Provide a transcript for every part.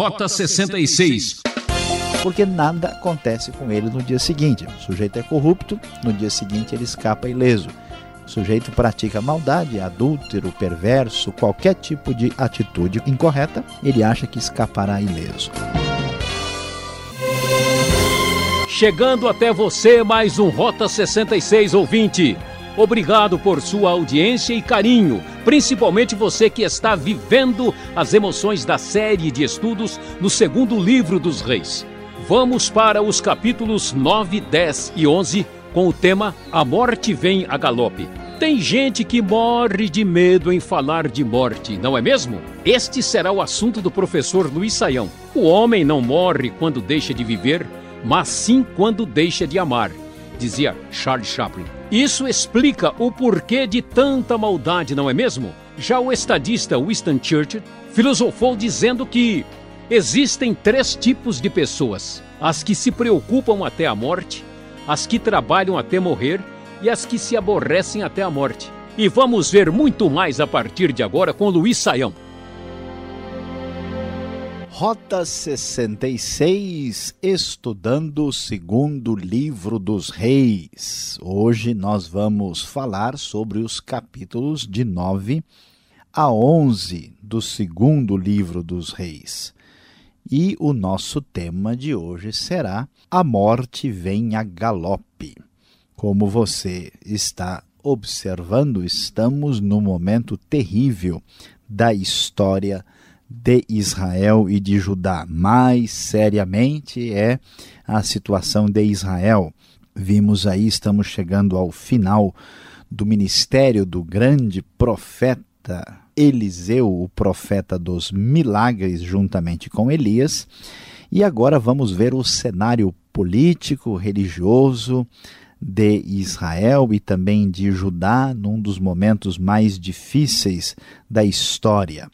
Rota 66. Porque nada acontece com ele no dia seguinte. O sujeito é corrupto, no dia seguinte ele escapa ileso. O sujeito pratica maldade, adúltero, perverso, qualquer tipo de atitude incorreta, ele acha que escapará ileso. Chegando até você mais um Rota 66 ouvinte. Obrigado por sua audiência e carinho, principalmente você que está vivendo as emoções da série de estudos no segundo livro dos reis. Vamos para os capítulos 9, 10 e 11 com o tema A Morte Vem a Galope. Tem gente que morre de medo em falar de morte, não é mesmo? Este será o assunto do professor Luiz Saião. O homem não morre quando deixa de viver, mas sim quando deixa de amar, dizia Charles Chaplin. Isso explica o porquê de tanta maldade, não é mesmo? Já o estadista Winston Churchill filosofou dizendo que existem três tipos de pessoas: as que se preocupam até a morte, as que trabalham até morrer e as que se aborrecem até a morte. E vamos ver muito mais a partir de agora com Luiz Saião. Rota 66, estudando o segundo livro dos reis. Hoje nós vamos falar sobre os capítulos de 9 a 11 do segundo livro dos reis. E o nosso tema de hoje será A Morte Vem a Galope. Como você está observando, estamos no momento terrível da história de Israel e de Judá. Mais seriamente é a situação de Israel. Vimos aí, estamos chegando ao final do ministério do grande profeta Eliseu, o profeta dos milagres, juntamente com Elias. E agora vamos ver o cenário político, religioso, de Israel e também de Judá num dos momentos mais difíceis da história.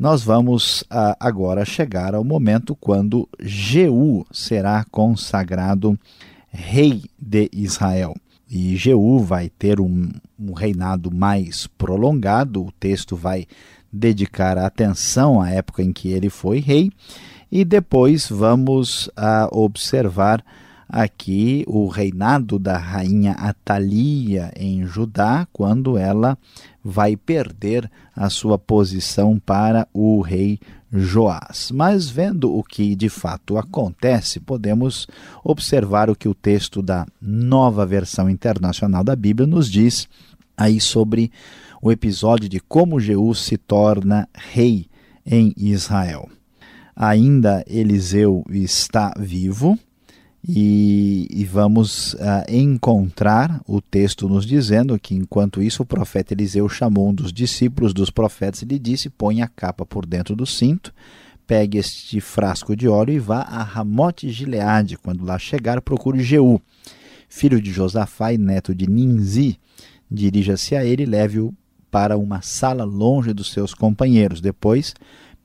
Nós vamos uh, agora chegar ao momento quando Jeú será consagrado rei de Israel. E Jeú vai ter um, um reinado mais prolongado, o texto vai dedicar atenção à época em que ele foi rei, e depois vamos uh, observar aqui o reinado da rainha Atalia em Judá, quando ela vai perder a sua posição para o rei Joás. Mas vendo o que de fato acontece, podemos observar o que o texto da nova versão internacional da Bíblia nos diz aí sobre o episódio de como Jeú se torna rei em Israel. Ainda Eliseu está vivo, e, e vamos uh, encontrar o texto nos dizendo que, enquanto isso, o profeta Eliseu chamou um dos discípulos dos profetas e lhe disse: Põe a capa por dentro do cinto, pegue este frasco de óleo e vá a Ramote Gileade. Quando lá chegar, procure Jeú, filho de Josafá e neto de Ninzi. Dirija-se a ele e leve-o para uma sala longe dos seus companheiros. Depois,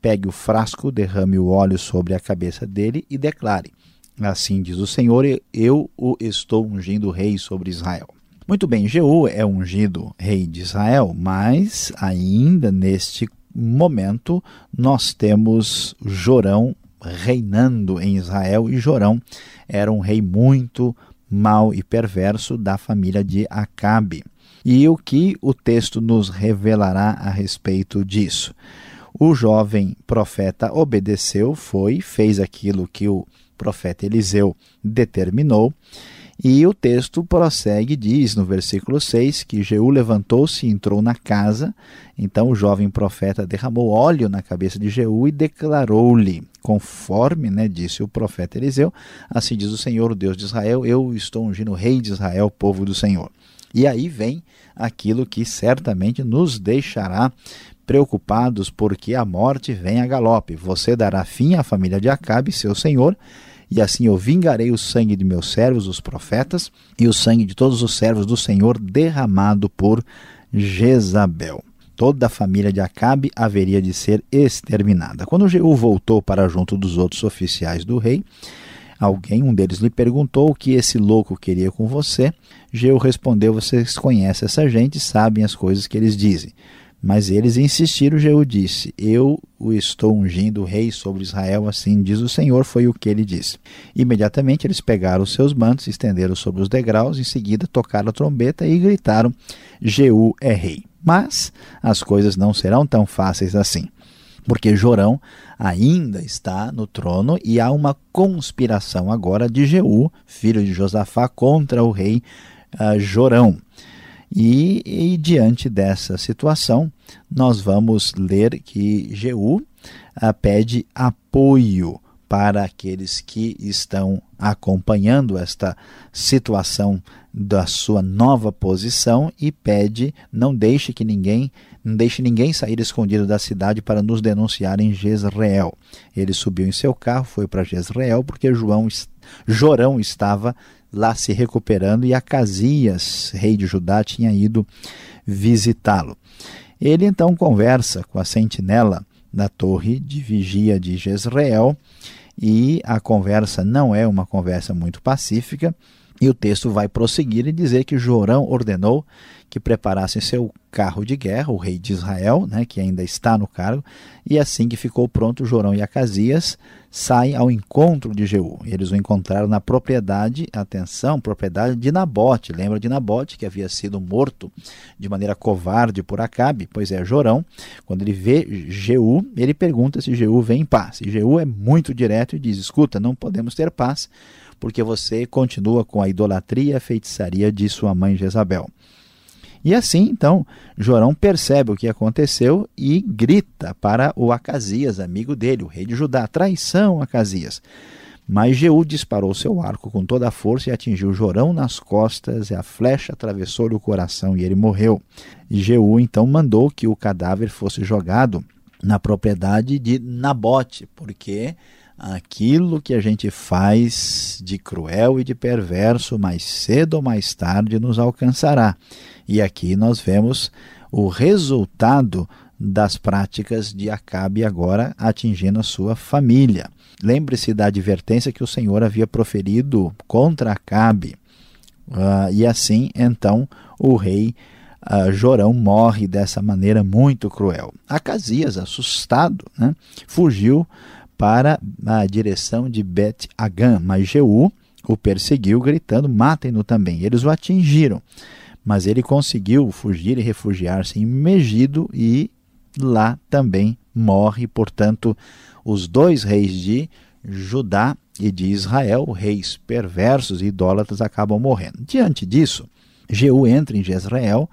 pegue o frasco, derrame o óleo sobre a cabeça dele e declare Assim diz o Senhor, eu o estou ungindo rei sobre Israel. Muito bem, Jeú é ungido rei de Israel, mas ainda neste momento nós temos Jorão reinando em Israel e Jorão era um rei muito mau e perverso da família de Acabe. E o que o texto nos revelará a respeito disso? O jovem profeta obedeceu, foi, fez aquilo que o profeta Eliseu determinou. E o texto prossegue diz no versículo 6 que Jeú levantou-se e entrou na casa. Então o jovem profeta derramou óleo na cabeça de Jeú e declarou-lhe, conforme né, disse o profeta Eliseu: Assim diz o Senhor, o Deus de Israel: Eu estou ungindo o rei de Israel, povo do Senhor. E aí vem aquilo que certamente nos deixará preocupados porque a morte vem a galope. Você dará fim à família de Acabe, seu senhor, e assim eu vingarei o sangue de meus servos, os profetas, e o sangue de todos os servos do Senhor derramado por Jezabel. Toda a família de Acabe haveria de ser exterminada. Quando Jeú voltou para junto dos outros oficiais do rei, alguém, um deles, lhe perguntou o que esse louco queria com você. Jeú respondeu: Vocês conhecem essa gente, sabem as coisas que eles dizem. Mas eles insistiram, Jeú disse: Eu o estou ungindo rei sobre Israel, assim diz o Senhor, foi o que ele disse. Imediatamente eles pegaram os seus mantos, estenderam sobre os degraus, em seguida tocaram a trombeta e gritaram: Jeú é rei. Mas as coisas não serão tão fáceis assim, porque Jorão ainda está no trono e há uma conspiração agora de Jeú, filho de Josafá, contra o rei uh, Jorão. E, e, diante dessa situação, nós vamos ler que Jeú uh, pede apoio para aqueles que estão acompanhando esta situação da sua nova posição e pede não deixe que ninguém não deixe ninguém sair escondido da cidade para nos denunciar em Jezreel. Ele subiu em seu carro, foi para Jezreel porque João Jorão estava lá se recuperando e Acasias, rei de Judá, tinha ido visitá-lo. Ele então conversa com a sentinela da torre de vigia de Jezreel e a conversa não é uma conversa muito pacífica. E o texto vai prosseguir e dizer que Jorão ordenou que preparassem seu carro de guerra, o rei de Israel, né, que ainda está no cargo, e assim que ficou pronto, Jorão e Acasias saem ao encontro de Jeú. Eles o encontraram na propriedade, atenção, propriedade de Nabote. Lembra de Nabote, que havia sido morto de maneira covarde por Acabe? Pois é, Jorão, quando ele vê Jeú, ele pergunta se Jeú vem em paz. E Jeú é muito direto e diz: escuta, não podemos ter paz, porque você continua com a idolatria e a feitiçaria de sua mãe Jezabel. E assim, então, Jorão percebe o que aconteceu e grita para o Acasias, amigo dele, o rei de Judá: traição, Acasias. Mas Jeú disparou seu arco com toda a força e atingiu Jorão nas costas, e a flecha atravessou-lhe o coração e ele morreu. E Jeú então mandou que o cadáver fosse jogado na propriedade de Nabote, porque aquilo que a gente faz de cruel e de perverso, mais cedo ou mais tarde nos alcançará. E aqui nós vemos o resultado das práticas de Acabe agora atingindo a sua família. Lembre-se da advertência que o Senhor havia proferido contra Acabe. Uh, e assim, então, o rei uh, Jorão morre dessa maneira muito cruel. Acasias, assustado, né, fugiu para a direção de Bet Hagan, mas Jeú o perseguiu, gritando: Matem-no também. Eles o atingiram, mas ele conseguiu fugir e refugiar-se em Megido e lá também morre. Portanto, os dois reis de Judá e de Israel, reis perversos e idólatras, acabam morrendo. Diante disso, Jeú entra em Jezreel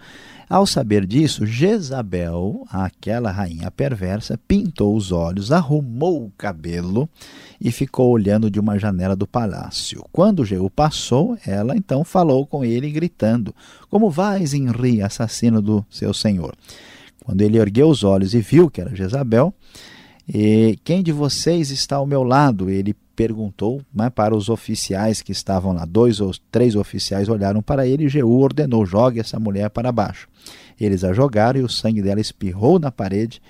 ao saber disso, Jezabel, aquela rainha perversa, pintou os olhos, arrumou o cabelo e ficou olhando de uma janela do palácio. Quando Jeú passou, ela então falou com ele, gritando: Como vais, Henri, assassino do seu senhor? Quando ele ergueu os olhos e viu que era Jezabel, e quem de vocês está ao meu lado? Ele perguntou né, para os oficiais que estavam lá. Dois ou três oficiais olharam para ele e Jeú ordenou: jogue essa mulher para baixo. Eles a jogaram e o sangue dela espirrou na parede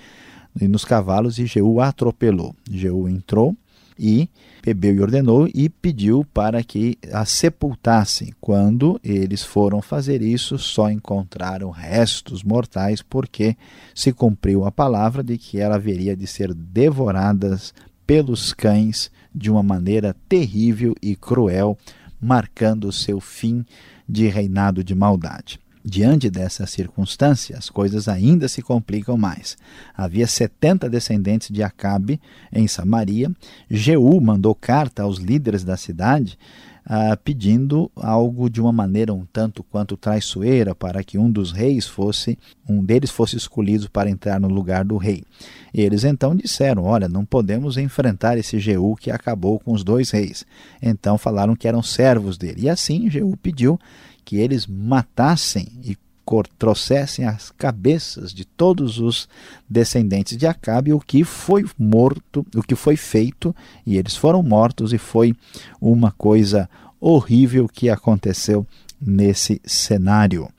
e nos cavalos e Jeú a atropelou. Jeú entrou e bebeu e ordenou e pediu para que a sepultassem. Quando eles foram fazer isso, só encontraram restos mortais, porque se cumpriu a palavra de que ela haveria de ser devoradas pelos cães de uma maneira terrível e cruel, marcando o seu fim de reinado de maldade. Diante dessa circunstância, as coisas ainda se complicam mais. Havia 70 descendentes de Acabe em Samaria. Jeú mandou carta aos líderes da cidade ah, pedindo algo de uma maneira um tanto quanto traiçoeira para que um dos reis fosse, um deles fosse escolhido para entrar no lugar do rei. Eles então disseram: Olha, não podemos enfrentar esse Jeú que acabou com os dois reis. Então falaram que eram servos dele. E assim Jeú pediu que eles matassem e trouxessem as cabeças de todos os descendentes de Acabe, o que foi morto, o que foi feito, e eles foram mortos, e foi uma coisa horrível que aconteceu nesse cenário.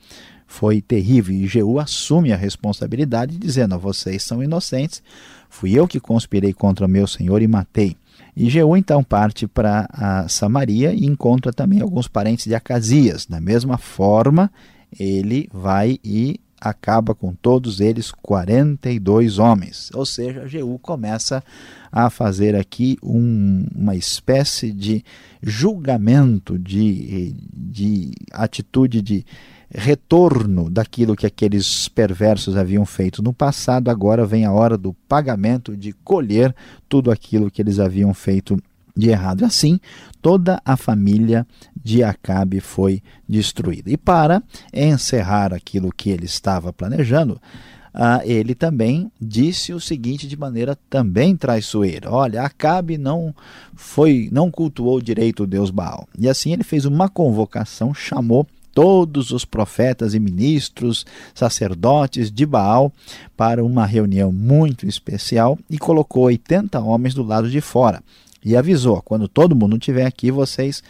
Foi terrível, e Jeú assume a responsabilidade, dizendo: Vocês são inocentes, fui eu que conspirei contra meu senhor e matei. E Jeú então parte para Samaria e encontra também alguns parentes de Acasias. Da mesma forma, ele vai e acaba com todos eles 42 homens. Ou seja, Jeú começa a fazer aqui um, uma espécie de julgamento, de, de atitude de retorno daquilo que aqueles perversos haviam feito no passado. Agora vem a hora do pagamento, de colher tudo aquilo que eles haviam feito de errado. Assim, toda a família de Acabe foi destruída. E para encerrar aquilo que ele estava planejando, ah, ele também disse o seguinte de maneira também traiçoeira: Olha, Acabe não foi, não cultuou direito o Deus Baal. E assim ele fez uma convocação, chamou todos os profetas e ministros, sacerdotes de Baal para uma reunião muito especial e colocou 80 homens do lado de fora e avisou: quando todo mundo estiver aqui, vocês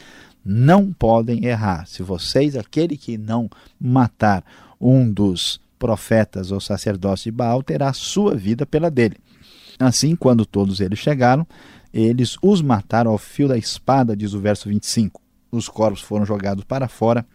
não podem errar. Se vocês, aquele que não matar um dos profetas ou sacerdotes de Baal, terá sua vida pela dele. Assim, quando todos eles chegaram, eles os mataram ao fio da espada, diz o verso 25. Os corpos foram jogados para fora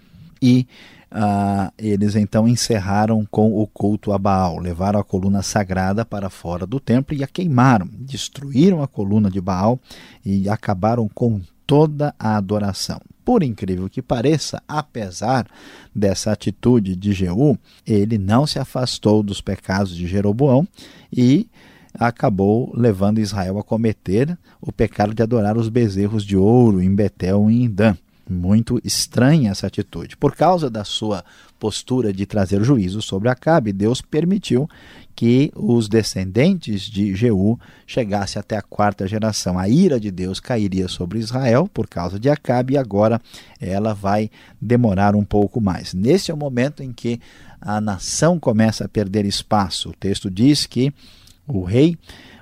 e ah, eles então encerraram com o culto a Baal, levaram a coluna sagrada para fora do templo e a queimaram, destruíram a coluna de Baal e acabaram com toda a adoração. Por incrível que pareça, apesar dessa atitude de Jeú, ele não se afastou dos pecados de Jeroboão e acabou levando Israel a cometer o pecado de adorar os bezerros de ouro em Betel e em Dan. Muito estranha essa atitude. Por causa da sua postura de trazer juízo sobre Acabe, Deus permitiu que os descendentes de Jeú chegassem até a quarta geração. A ira de Deus cairia sobre Israel por causa de Acabe e agora ela vai demorar um pouco mais. Nesse é o momento em que a nação começa a perder espaço. O texto diz que o rei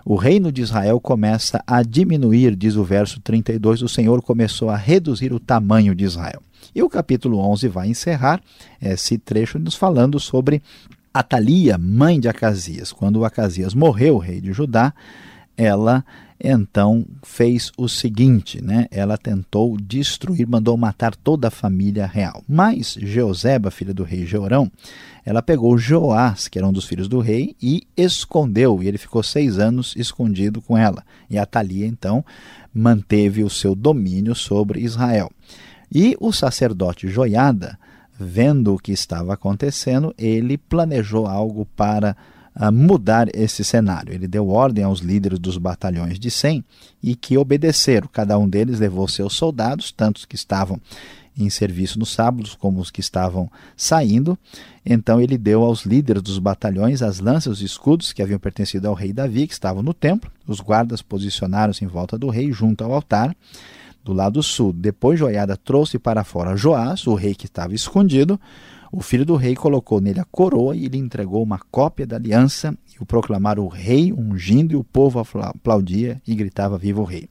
o reino de Israel começa a diminuir, diz o verso 32, o Senhor começou a reduzir o tamanho de Israel. E o capítulo 11 vai encerrar esse trecho nos falando sobre Atalia, mãe de Acasias. Quando Acasias morreu, rei de Judá, ela então fez o seguinte, né? Ela tentou destruir, mandou matar toda a família real. Mas Jeoseba, filha do rei Jeorão, ela pegou Joás, que era um dos filhos do rei, e escondeu. E ele ficou seis anos escondido com ela. E Atalia então manteve o seu domínio sobre Israel. E o sacerdote Joiada, vendo o que estava acontecendo, ele planejou algo para mudar esse cenário. Ele deu ordem aos líderes dos batalhões de 100 e que obedeceram. Cada um deles levou seus soldados, tantos que estavam em serviço nos sábados como os que estavam saindo. Então ele deu aos líderes dos batalhões as lanças e escudos que haviam pertencido ao rei Davi, que estavam no templo. Os guardas posicionaram-se em volta do rei, junto ao altar, do lado sul. Depois Joiada trouxe para fora Joás, o rei que estava escondido. O filho do rei colocou nele a coroa e lhe entregou uma cópia da aliança e o proclamaram o rei ungindo e o povo aplaudia e gritava viva o rei.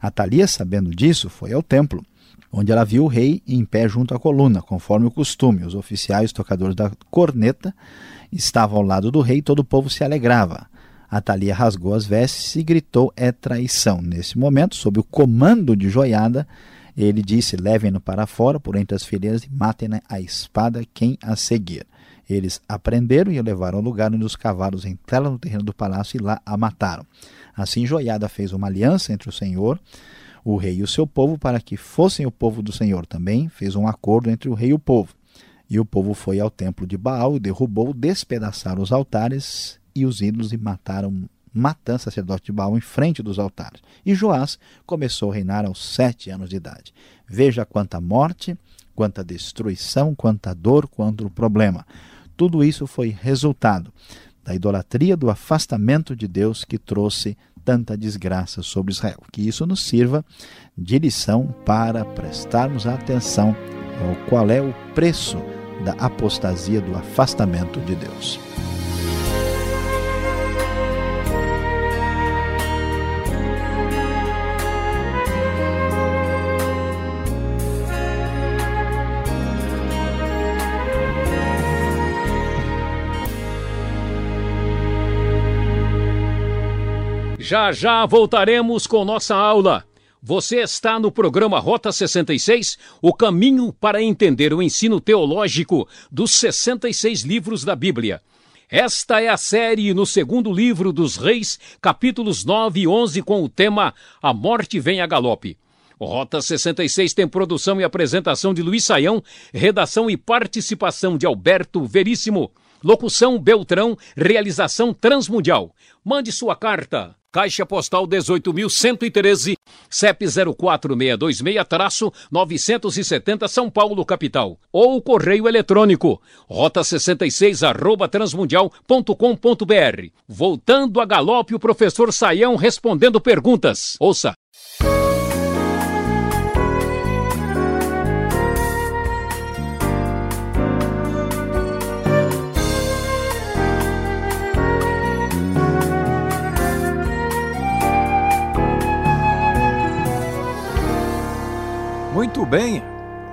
Atalia, sabendo disso, foi ao templo, onde ela viu o rei em pé junto à coluna, conforme o costume. Os oficiais tocadores da corneta estavam ao lado do rei e todo o povo se alegrava. Atalia rasgou as vestes e gritou: É traição. Nesse momento, sob o comando de Joiada, ele disse: Levem-no para fora, por entre as fileiras, e matem a espada quem a seguir. Eles aprenderam e o levaram ao lugar onde os cavalos entraram no terreno do palácio e lá a mataram. Assim Joiada fez uma aliança entre o Senhor, o rei e o seu povo, para que fossem o povo do Senhor. Também fez um acordo entre o rei e o povo. E o povo foi ao templo de Baal, derrubou, despedaçaram os altares e os ídolos e mataram matando sacerdote de Baal em frente dos altares. E Joás começou a reinar aos sete anos de idade. Veja quanta morte, quanta destruição, quanta dor, quanto problema. Tudo isso foi resultado da idolatria, do afastamento de Deus que trouxe tanta desgraça sobre Israel. Que isso nos sirva de lição para prestarmos atenção ao qual é o preço da apostasia, do afastamento de Deus. Já já voltaremos com nossa aula. Você está no programa Rota 66, o caminho para entender o ensino teológico dos 66 livros da Bíblia. Esta é a série no segundo livro dos Reis, capítulos 9 e 11, com o tema A Morte Vem a Galope. Rota 66 tem produção e apresentação de Luiz Saião, redação e participação de Alberto Veríssimo, locução Beltrão, realização Transmundial. Mande sua carta. Caixa Postal 18.113, CEP 04626-970 São Paulo, capital. Ou correio eletrônico, rota 66 arroba transmundial.com.br. Voltando a galope, o professor Saião respondendo perguntas. Ouça. Muito bem,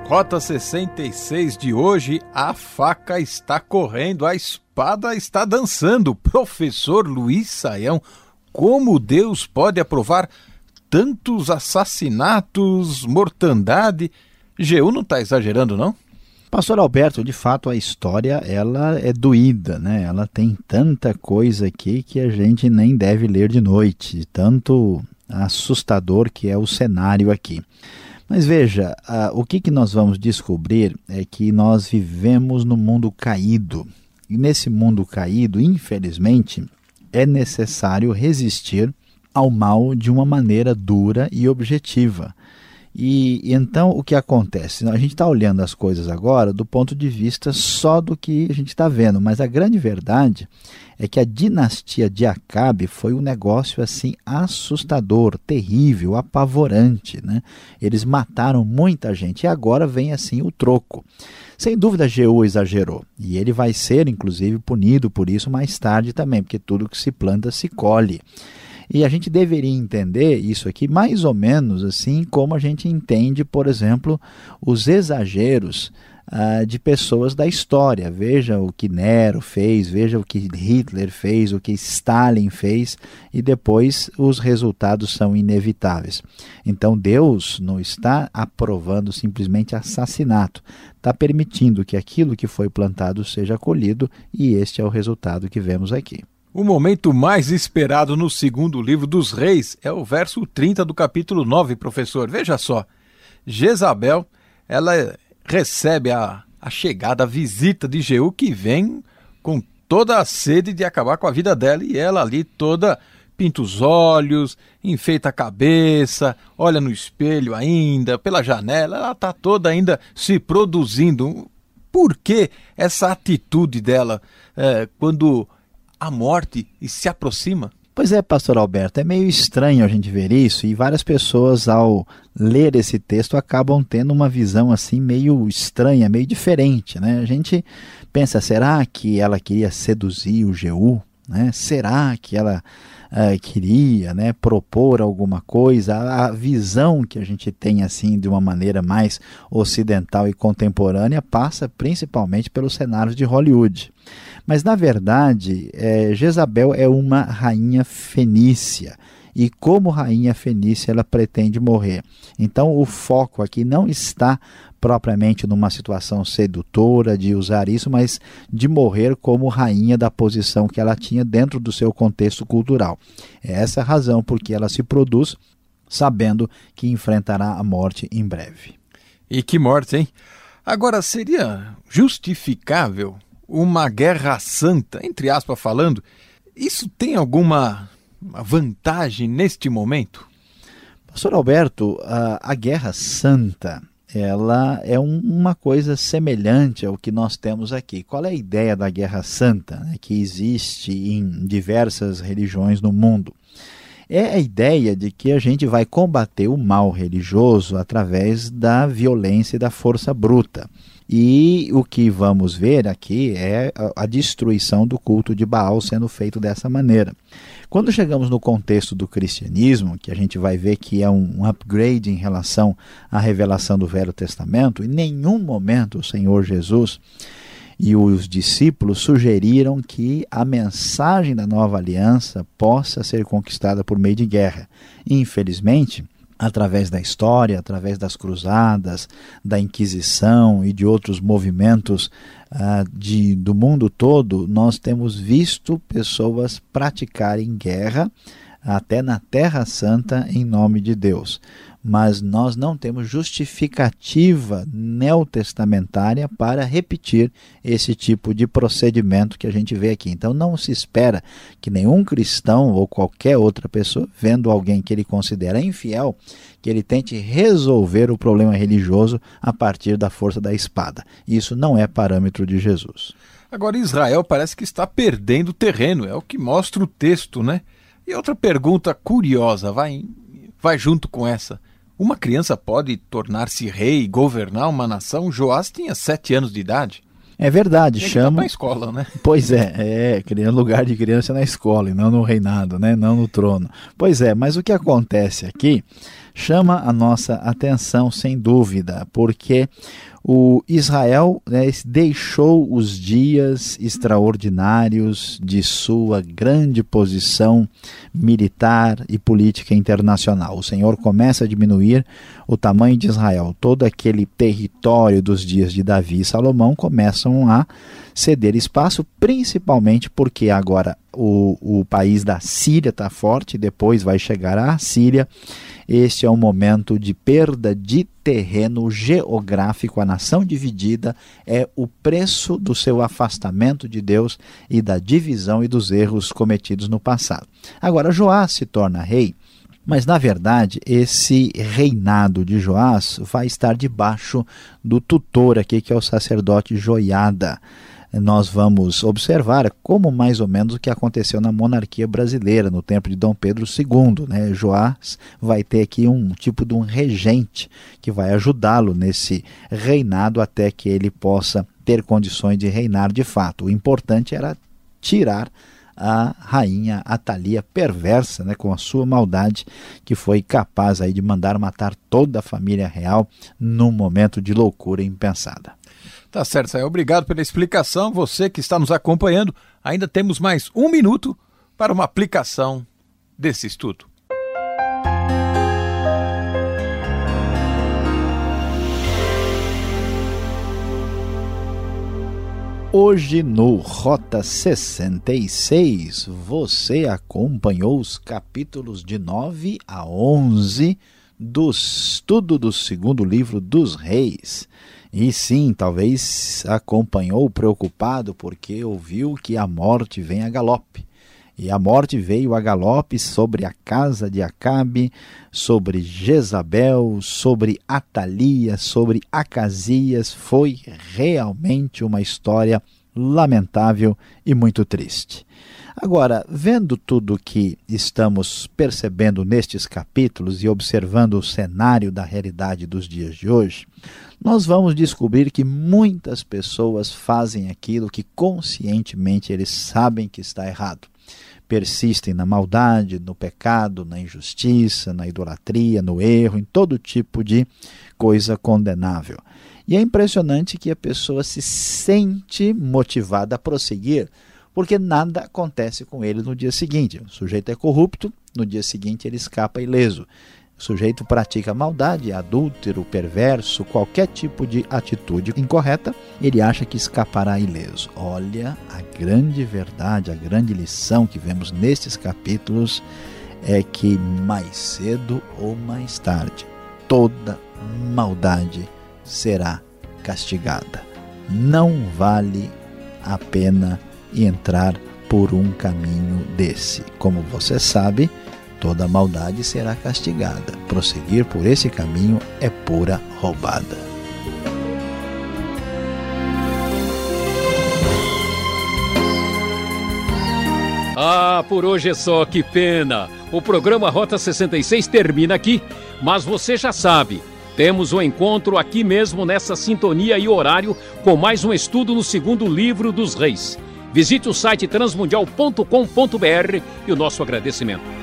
Rota 66 de hoje, a faca está correndo, a espada está dançando. Professor Luiz Saião, como Deus pode aprovar tantos assassinatos, mortandade? Geu não está exagerando, não? Pastor Alberto, de fato a história ela é doída, né? Ela tem tanta coisa aqui que a gente nem deve ler de noite, tanto assustador que é o cenário aqui. Mas veja, uh, o que, que nós vamos descobrir é que nós vivemos no mundo caído. E nesse mundo caído, infelizmente, é necessário resistir ao mal de uma maneira dura e objetiva. E, e, então o que acontece? A gente está olhando as coisas agora do ponto de vista só do que a gente está vendo, mas a grande verdade é que a dinastia de Acabe foi um negócio assim assustador, terrível, apavorante. Né? Eles mataram muita gente e agora vem assim o troco. Sem dúvida, Jeú exagerou e ele vai ser, inclusive, punido por isso mais tarde também, porque tudo que se planta se colhe. E a gente deveria entender isso aqui mais ou menos assim como a gente entende, por exemplo, os exageros uh, de pessoas da história. Veja o que Nero fez, veja o que Hitler fez, o que Stalin fez, e depois os resultados são inevitáveis. Então Deus não está aprovando simplesmente assassinato, está permitindo que aquilo que foi plantado seja colhido, e este é o resultado que vemos aqui. O momento mais esperado no segundo livro dos reis é o verso 30 do capítulo 9, professor. Veja só. Jezabel, ela recebe a, a chegada, a visita de Jeú, que vem com toda a sede de acabar com a vida dela, e ela ali toda pinta os olhos, enfeita a cabeça, olha no espelho ainda, pela janela, ela está toda ainda se produzindo. Por que essa atitude dela é, quando a morte e se aproxima? Pois é, pastor Alberto, é meio estranho a gente ver isso e várias pessoas ao ler esse texto acabam tendo uma visão assim meio estranha, meio diferente, né? A gente pensa, será que ela queria seduzir o Jeú? Né? Será que ela uh, queria né, propor alguma coisa? A, visão que a gente tem assim de uma maneira mais ocidental e contemporânea passa principalmente pelos cenários de Hollywood. Mas, na verdade, é, Jezabel é uma rainha fenícia. E como rainha fenícia, ela pretende morrer. Então, o foco aqui não está propriamente numa situação sedutora de usar isso, mas de morrer como rainha da posição que ela tinha dentro do seu contexto cultural. É essa a razão por que ela se produz sabendo que enfrentará a morte em breve. E que morte, hein? Agora, seria justificável uma guerra santa, entre aspas falando, isso tem alguma vantagem neste momento? Pastor Alberto, a, a guerra santa ela é um, uma coisa semelhante ao que nós temos aqui. Qual é a ideia da guerra santa né, que existe em diversas religiões no mundo? É a ideia de que a gente vai combater o mal religioso através da violência e da força bruta. E o que vamos ver aqui é a destruição do culto de Baal sendo feito dessa maneira. Quando chegamos no contexto do cristianismo, que a gente vai ver que é um upgrade em relação à revelação do Velho Testamento, em nenhum momento o Senhor Jesus e os discípulos sugeriram que a mensagem da nova aliança possa ser conquistada por meio de guerra. Infelizmente, através da história, através das cruzadas, da Inquisição e de outros movimentos uh, de, do mundo todo, nós temos visto pessoas praticarem guerra até na Terra Santa em nome de Deus mas nós não temos justificativa neotestamentária para repetir esse tipo de procedimento que a gente vê aqui. Então não se espera que nenhum cristão ou qualquer outra pessoa, vendo alguém que ele considera infiel, que ele tente resolver o problema religioso a partir da força da espada. Isso não é parâmetro de Jesus. Agora Israel parece que está perdendo terreno, é o que mostra o texto, né? E outra pergunta curiosa, vai, vai junto com essa. Uma criança pode tornar-se rei e governar uma nação? Joás tinha sete anos de idade. É verdade, Tem chama. na escola, né? Pois é, é, criando lugar de criança na escola e não no reinado, né? Não no trono. Pois é, mas o que acontece aqui chama a nossa atenção sem dúvida, porque o Israel né, deixou os dias extraordinários de sua grande posição militar e política internacional. O Senhor começa a diminuir o tamanho de Israel. Todo aquele território dos dias de Davi e Salomão começam a ceder espaço, principalmente porque agora o, o país da Síria está forte, depois vai chegar a Síria. Este é um momento de perda de terreno geográfico. A nação dividida é o preço do seu afastamento de Deus e da divisão e dos erros cometidos no passado. Agora, Joás se torna rei. Mas, na verdade, esse reinado de Joás vai estar debaixo do tutor aqui, que é o sacerdote Joiada nós vamos observar como mais ou menos o que aconteceu na monarquia brasileira no tempo de Dom Pedro II. Né? Joás vai ter aqui um tipo de um regente que vai ajudá-lo nesse reinado até que ele possa ter condições de reinar de fato. O importante era tirar a rainha Atalia perversa, né, com a sua maldade, que foi capaz aí de mandar matar toda a família real num momento de loucura impensada. Tá certo, Saia. Obrigado pela explicação. Você que está nos acompanhando, ainda temos mais um minuto para uma aplicação desse estudo. Hoje no Rota 66, você acompanhou os capítulos de 9 a 11 do estudo do segundo livro dos Reis. E sim, talvez acompanhou preocupado porque ouviu que a morte vem a galope. E a morte veio a galope sobre a casa de Acabe, sobre Jezabel, sobre Atalia, sobre Acasias. Foi realmente uma história lamentável e muito triste. Agora, vendo tudo que estamos percebendo nestes capítulos e observando o cenário da realidade dos dias de hoje, nós vamos descobrir que muitas pessoas fazem aquilo que conscientemente eles sabem que está errado. Persistem na maldade, no pecado, na injustiça, na idolatria, no erro, em todo tipo de coisa condenável. E é impressionante que a pessoa se sente motivada a prosseguir, porque nada acontece com ele no dia seguinte. O sujeito é corrupto, no dia seguinte ele escapa ileso. O sujeito pratica maldade, adúltero, perverso, qualquer tipo de atitude incorreta, ele acha que escapará ileso. Olha, a grande verdade, a grande lição que vemos nestes capítulos é que mais cedo ou mais tarde, toda maldade será castigada. Não vale a pena entrar por um caminho desse. Como você sabe, toda maldade será castigada. Prosseguir por esse caminho é pura roubada. Ah, por hoje é só, que pena. O programa Rota 66 termina aqui, mas você já sabe, temos o um encontro aqui mesmo nessa sintonia e horário com mais um estudo no segundo livro dos reis. Visite o site transmundial.com.br e o nosso agradecimento.